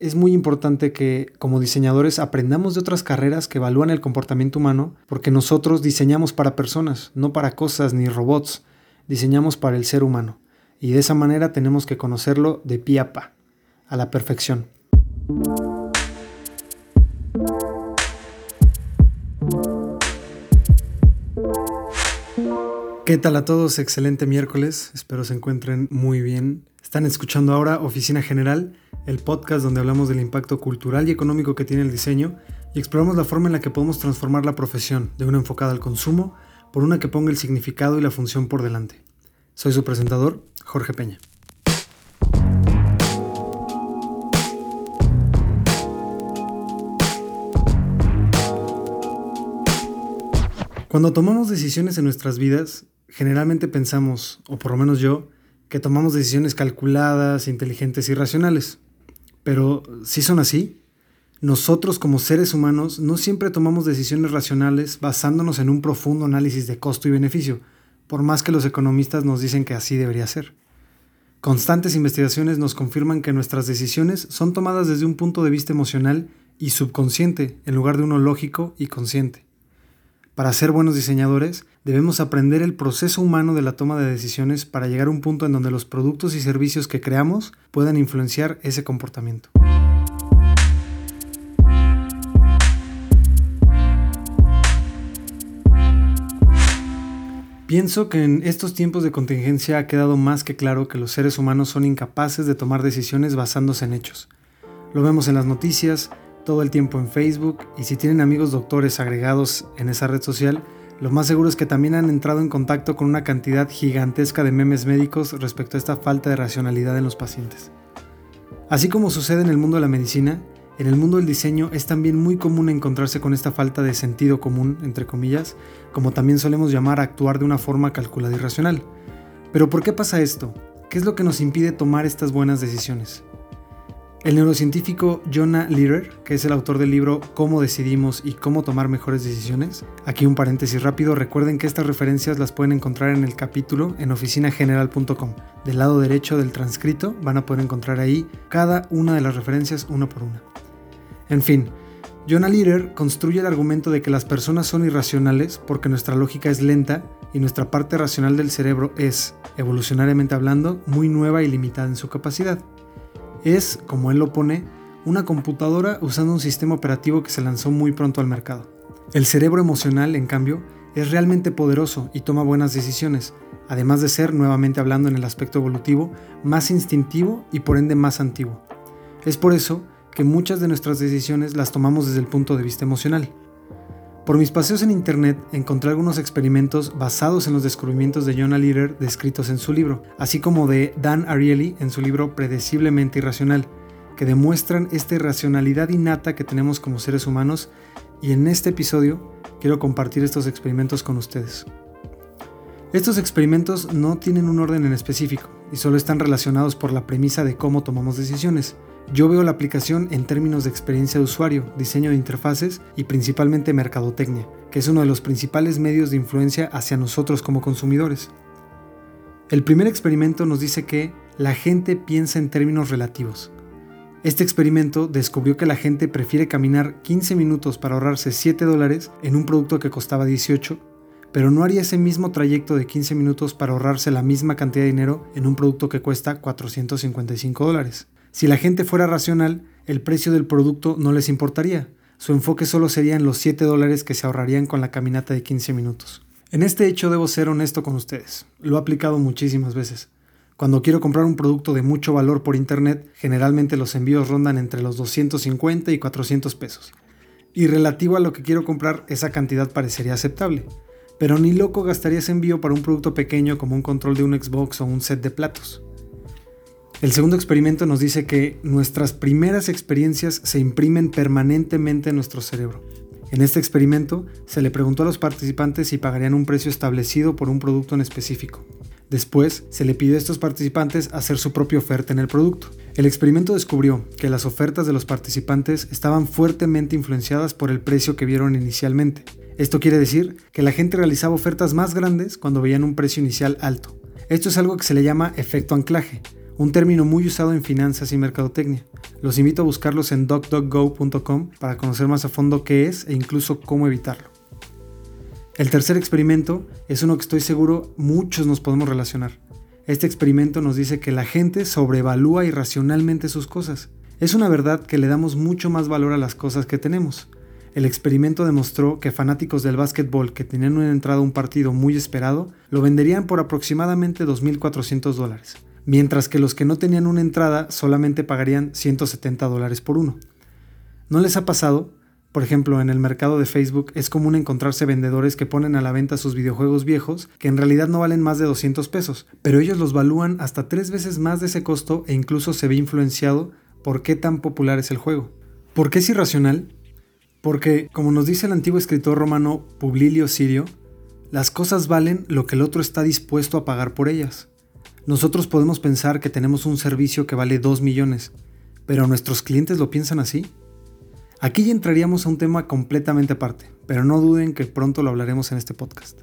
es muy importante que como diseñadores aprendamos de otras carreras que evalúan el comportamiento humano, porque nosotros diseñamos para personas, no para cosas ni robots, diseñamos para el ser humano. Y de esa manera tenemos que conocerlo de pie a pa, a la perfección. ¿Qué tal a todos? Excelente miércoles, espero se encuentren muy bien. Están escuchando ahora Oficina General, el podcast donde hablamos del impacto cultural y económico que tiene el diseño y exploramos la forma en la que podemos transformar la profesión de una enfocada al consumo por una que ponga el significado y la función por delante. Soy su presentador, Jorge Peña. Cuando tomamos decisiones en nuestras vidas, generalmente pensamos, o por lo menos yo, que tomamos decisiones calculadas, inteligentes y racionales. Pero si son así, nosotros como seres humanos no siempre tomamos decisiones racionales basándonos en un profundo análisis de costo y beneficio, por más que los economistas nos dicen que así debería ser. Constantes investigaciones nos confirman que nuestras decisiones son tomadas desde un punto de vista emocional y subconsciente en lugar de uno lógico y consciente. Para ser buenos diseñadores, debemos aprender el proceso humano de la toma de decisiones para llegar a un punto en donde los productos y servicios que creamos puedan influenciar ese comportamiento. Pienso que en estos tiempos de contingencia ha quedado más que claro que los seres humanos son incapaces de tomar decisiones basándose en hechos. Lo vemos en las noticias, todo el tiempo en Facebook y si tienen amigos doctores agregados en esa red social, lo más seguro es que también han entrado en contacto con una cantidad gigantesca de memes médicos respecto a esta falta de racionalidad en los pacientes. Así como sucede en el mundo de la medicina, en el mundo del diseño es también muy común encontrarse con esta falta de sentido común, entre comillas, como también solemos llamar actuar de una forma calculada y racional. Pero ¿por qué pasa esto? ¿Qué es lo que nos impide tomar estas buenas decisiones? El neurocientífico Jonah Lehrer, que es el autor del libro Cómo decidimos y cómo tomar mejores decisiones, aquí un paréntesis rápido, recuerden que estas referencias las pueden encontrar en el capítulo en oficinageneral.com. Del lado derecho del transcrito van a poder encontrar ahí cada una de las referencias una por una. En fin, Jonah Lehrer construye el argumento de que las personas son irracionales porque nuestra lógica es lenta y nuestra parte racional del cerebro es, evolucionariamente hablando, muy nueva y limitada en su capacidad. Es, como él lo pone, una computadora usando un sistema operativo que se lanzó muy pronto al mercado. El cerebro emocional, en cambio, es realmente poderoso y toma buenas decisiones, además de ser, nuevamente hablando en el aspecto evolutivo, más instintivo y por ende más antiguo. Es por eso que muchas de nuestras decisiones las tomamos desde el punto de vista emocional. Por mis paseos en internet encontré algunos experimentos basados en los descubrimientos de Jonah Lehrer descritos en su libro, así como de Dan Ariely en su libro Predeciblemente Irracional, que demuestran esta irracionalidad innata que tenemos como seres humanos y en este episodio quiero compartir estos experimentos con ustedes. Estos experimentos no tienen un orden en específico y solo están relacionados por la premisa de cómo tomamos decisiones. Yo veo la aplicación en términos de experiencia de usuario, diseño de interfaces y principalmente mercadotecnia, que es uno de los principales medios de influencia hacia nosotros como consumidores. El primer experimento nos dice que la gente piensa en términos relativos. Este experimento descubrió que la gente prefiere caminar 15 minutos para ahorrarse 7 dólares en un producto que costaba 18, pero no haría ese mismo trayecto de 15 minutos para ahorrarse la misma cantidad de dinero en un producto que cuesta 455 dólares. Si la gente fuera racional, el precio del producto no les importaría. Su enfoque solo sería en los 7 dólares que se ahorrarían con la caminata de 15 minutos. En este hecho debo ser honesto con ustedes. Lo he aplicado muchísimas veces. Cuando quiero comprar un producto de mucho valor por internet, generalmente los envíos rondan entre los 250 y 400 pesos. Y relativo a lo que quiero comprar, esa cantidad parecería aceptable. Pero ni loco gastaría ese envío para un producto pequeño como un control de un Xbox o un set de platos. El segundo experimento nos dice que nuestras primeras experiencias se imprimen permanentemente en nuestro cerebro. En este experimento se le preguntó a los participantes si pagarían un precio establecido por un producto en específico. Después se le pidió a estos participantes hacer su propia oferta en el producto. El experimento descubrió que las ofertas de los participantes estaban fuertemente influenciadas por el precio que vieron inicialmente. Esto quiere decir que la gente realizaba ofertas más grandes cuando veían un precio inicial alto. Esto es algo que se le llama efecto anclaje, un término muy usado en finanzas y mercadotecnia. Los invito a buscarlos en docdocgo.com para conocer más a fondo qué es e incluso cómo evitarlo. El tercer experimento es uno que estoy seguro muchos nos podemos relacionar. Este experimento nos dice que la gente sobrevalúa irracionalmente sus cosas. Es una verdad que le damos mucho más valor a las cosas que tenemos. El experimento demostró que fanáticos del básquetbol que tenían una entrada a un partido muy esperado lo venderían por aproximadamente 2.400 dólares, mientras que los que no tenían una entrada solamente pagarían 170 dólares por uno. ¿No les ha pasado? Por ejemplo, en el mercado de Facebook es común encontrarse vendedores que ponen a la venta sus videojuegos viejos que en realidad no valen más de 200 pesos, pero ellos los valúan hasta tres veces más de ese costo e incluso se ve influenciado por qué tan popular es el juego. ¿Por qué es irracional? Porque, como nos dice el antiguo escritor romano Publilio Sirio, las cosas valen lo que el otro está dispuesto a pagar por ellas. Nosotros podemos pensar que tenemos un servicio que vale 2 millones, pero nuestros clientes lo piensan así. Aquí ya entraríamos a un tema completamente aparte, pero no duden que pronto lo hablaremos en este podcast.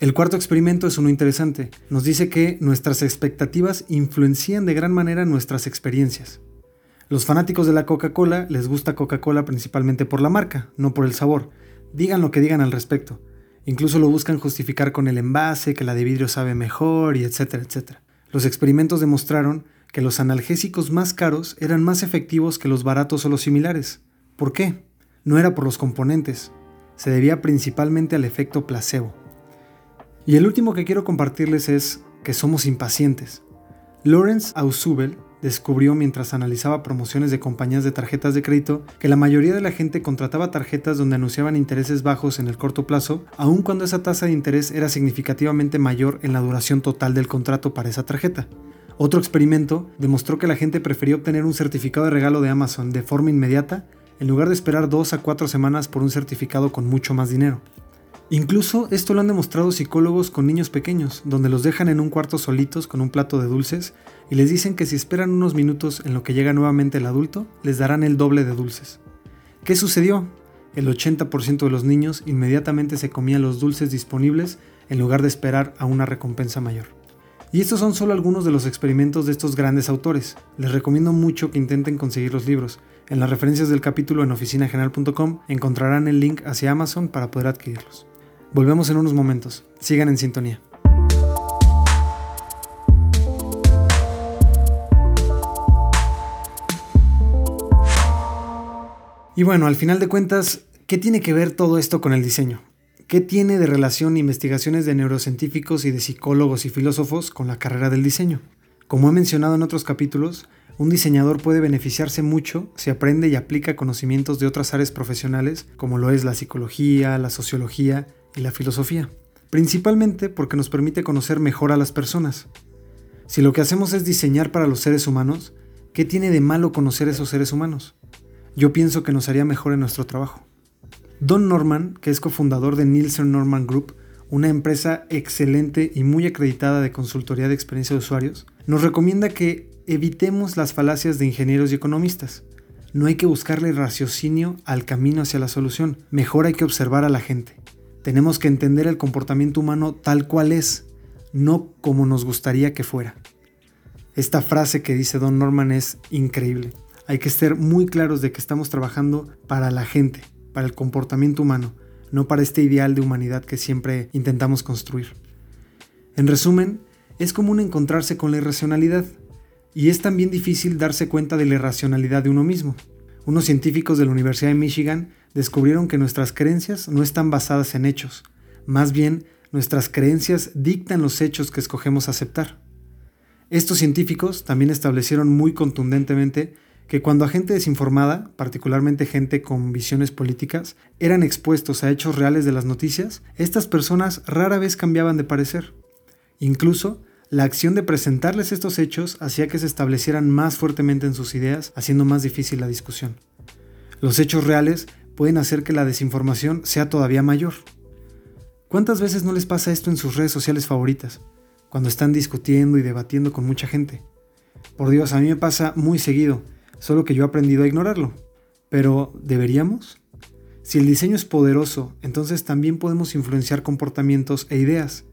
El cuarto experimento es uno interesante. Nos dice que nuestras expectativas influencian de gran manera nuestras experiencias. Los fanáticos de la Coca-Cola les gusta Coca-Cola principalmente por la marca, no por el sabor. Digan lo que digan al respecto. Incluso lo buscan justificar con el envase, que la de vidrio sabe mejor y etcétera, etcétera. Los experimentos demostraron que los analgésicos más caros eran más efectivos que los baratos o los similares. ¿Por qué? No era por los componentes, se debía principalmente al efecto placebo. Y el último que quiero compartirles es que somos impacientes. Lawrence Ausubel descubrió mientras analizaba promociones de compañías de tarjetas de crédito que la mayoría de la gente contrataba tarjetas donde anunciaban intereses bajos en el corto plazo, aun cuando esa tasa de interés era significativamente mayor en la duración total del contrato para esa tarjeta. Otro experimento demostró que la gente prefería obtener un certificado de regalo de Amazon de forma inmediata en lugar de esperar dos a cuatro semanas por un certificado con mucho más dinero. Incluso esto lo han demostrado psicólogos con niños pequeños, donde los dejan en un cuarto solitos con un plato de dulces y les dicen que si esperan unos minutos en lo que llega nuevamente el adulto, les darán el doble de dulces. ¿Qué sucedió? El 80% de los niños inmediatamente se comían los dulces disponibles en lugar de esperar a una recompensa mayor. Y estos son solo algunos de los experimentos de estos grandes autores. Les recomiendo mucho que intenten conseguir los libros. En las referencias del capítulo en oficinageneral.com encontrarán el link hacia Amazon para poder adquirirlos. Volvemos en unos momentos. Sigan en sintonía. Y bueno, al final de cuentas, ¿qué tiene que ver todo esto con el diseño? ¿Qué tiene de relación investigaciones de neurocientíficos y de psicólogos y filósofos con la carrera del diseño? Como he mencionado en otros capítulos, un diseñador puede beneficiarse mucho si aprende y aplica conocimientos de otras áreas profesionales, como lo es la psicología, la sociología y la filosofía, principalmente porque nos permite conocer mejor a las personas. Si lo que hacemos es diseñar para los seres humanos, ¿qué tiene de malo conocer a esos seres humanos? Yo pienso que nos haría mejor en nuestro trabajo. Don Norman, que es cofundador de Nielsen Norman Group, una empresa excelente y muy acreditada de consultoría de experiencia de usuarios, nos recomienda que evitemos las falacias de ingenieros y economistas. No hay que buscarle raciocinio al camino hacia la solución, mejor hay que observar a la gente. Tenemos que entender el comportamiento humano tal cual es, no como nos gustaría que fuera. Esta frase que dice Don Norman es increíble. Hay que ser muy claros de que estamos trabajando para la gente, para el comportamiento humano, no para este ideal de humanidad que siempre intentamos construir. En resumen, es común encontrarse con la irracionalidad, y es también difícil darse cuenta de la irracionalidad de uno mismo. Unos científicos de la Universidad de Michigan descubrieron que nuestras creencias no están basadas en hechos, más bien nuestras creencias dictan los hechos que escogemos aceptar. Estos científicos también establecieron muy contundentemente que cuando a gente desinformada, particularmente gente con visiones políticas, eran expuestos a hechos reales de las noticias, estas personas rara vez cambiaban de parecer. Incluso, la acción de presentarles estos hechos hacía que se establecieran más fuertemente en sus ideas, haciendo más difícil la discusión. Los hechos reales pueden hacer que la desinformación sea todavía mayor. ¿Cuántas veces no les pasa esto en sus redes sociales favoritas, cuando están discutiendo y debatiendo con mucha gente? Por Dios, a mí me pasa muy seguido, solo que yo he aprendido a ignorarlo. Pero, ¿deberíamos? Si el diseño es poderoso, entonces también podemos influenciar comportamientos e ideas,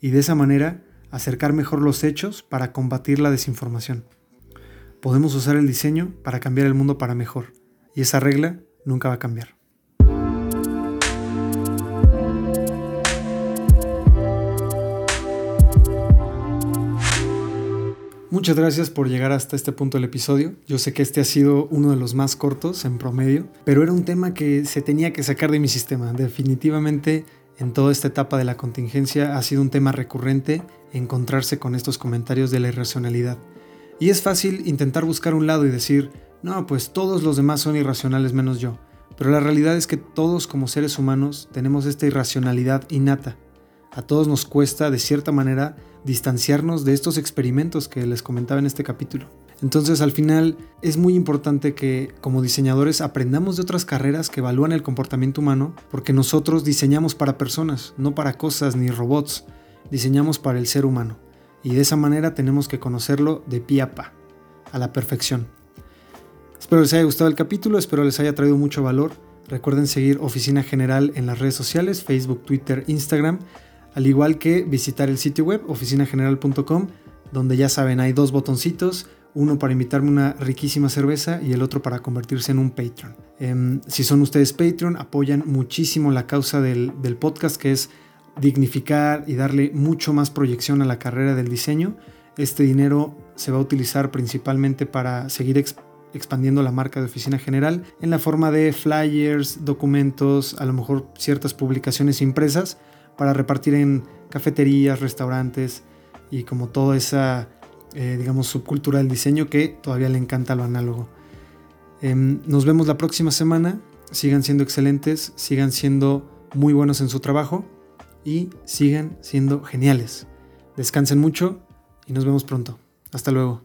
y de esa manera acercar mejor los hechos para combatir la desinformación. Podemos usar el diseño para cambiar el mundo para mejor, y esa regla nunca va a cambiar. Muchas gracias por llegar hasta este punto del episodio. Yo sé que este ha sido uno de los más cortos en promedio, pero era un tema que se tenía que sacar de mi sistema. Definitivamente en toda esta etapa de la contingencia ha sido un tema recurrente encontrarse con estos comentarios de la irracionalidad. Y es fácil intentar buscar un lado y decir, no, pues todos los demás son irracionales menos yo. Pero la realidad es que todos como seres humanos tenemos esta irracionalidad innata. A todos nos cuesta, de cierta manera, distanciarnos de estos experimentos que les comentaba en este capítulo. Entonces al final es muy importante que como diseñadores aprendamos de otras carreras que evalúan el comportamiento humano porque nosotros diseñamos para personas, no para cosas ni robots, diseñamos para el ser humano y de esa manera tenemos que conocerlo de pie a pa, a la perfección. Espero les haya gustado el capítulo, espero les haya traído mucho valor. Recuerden seguir Oficina General en las redes sociales, Facebook, Twitter, Instagram al igual que visitar el sitio web oficinageneral.com, donde ya saben, hay dos botoncitos, uno para invitarme una riquísima cerveza y el otro para convertirse en un Patreon. Em, si son ustedes Patreon, apoyan muchísimo la causa del, podcast, que es dignificar y darle mucho más proyección a la carrera del diseño. Este dinero se va a utilizar principalmente para seguir expandiendo la marca de Oficina General en la forma de flyers, documentos, a lo mejor ciertas publicaciones impresas para repartir en cafeterías, restaurantes y como toda esa, eh, digamos, subcultura del diseño que todavía le encanta lo análogo. Em, nos vemos la próxima semana. Sigan siendo excelentes, sigan siendo muy buenos en su trabajo y sigan siendo geniales. Descansen mucho y nos vemos pronto. Hasta luego.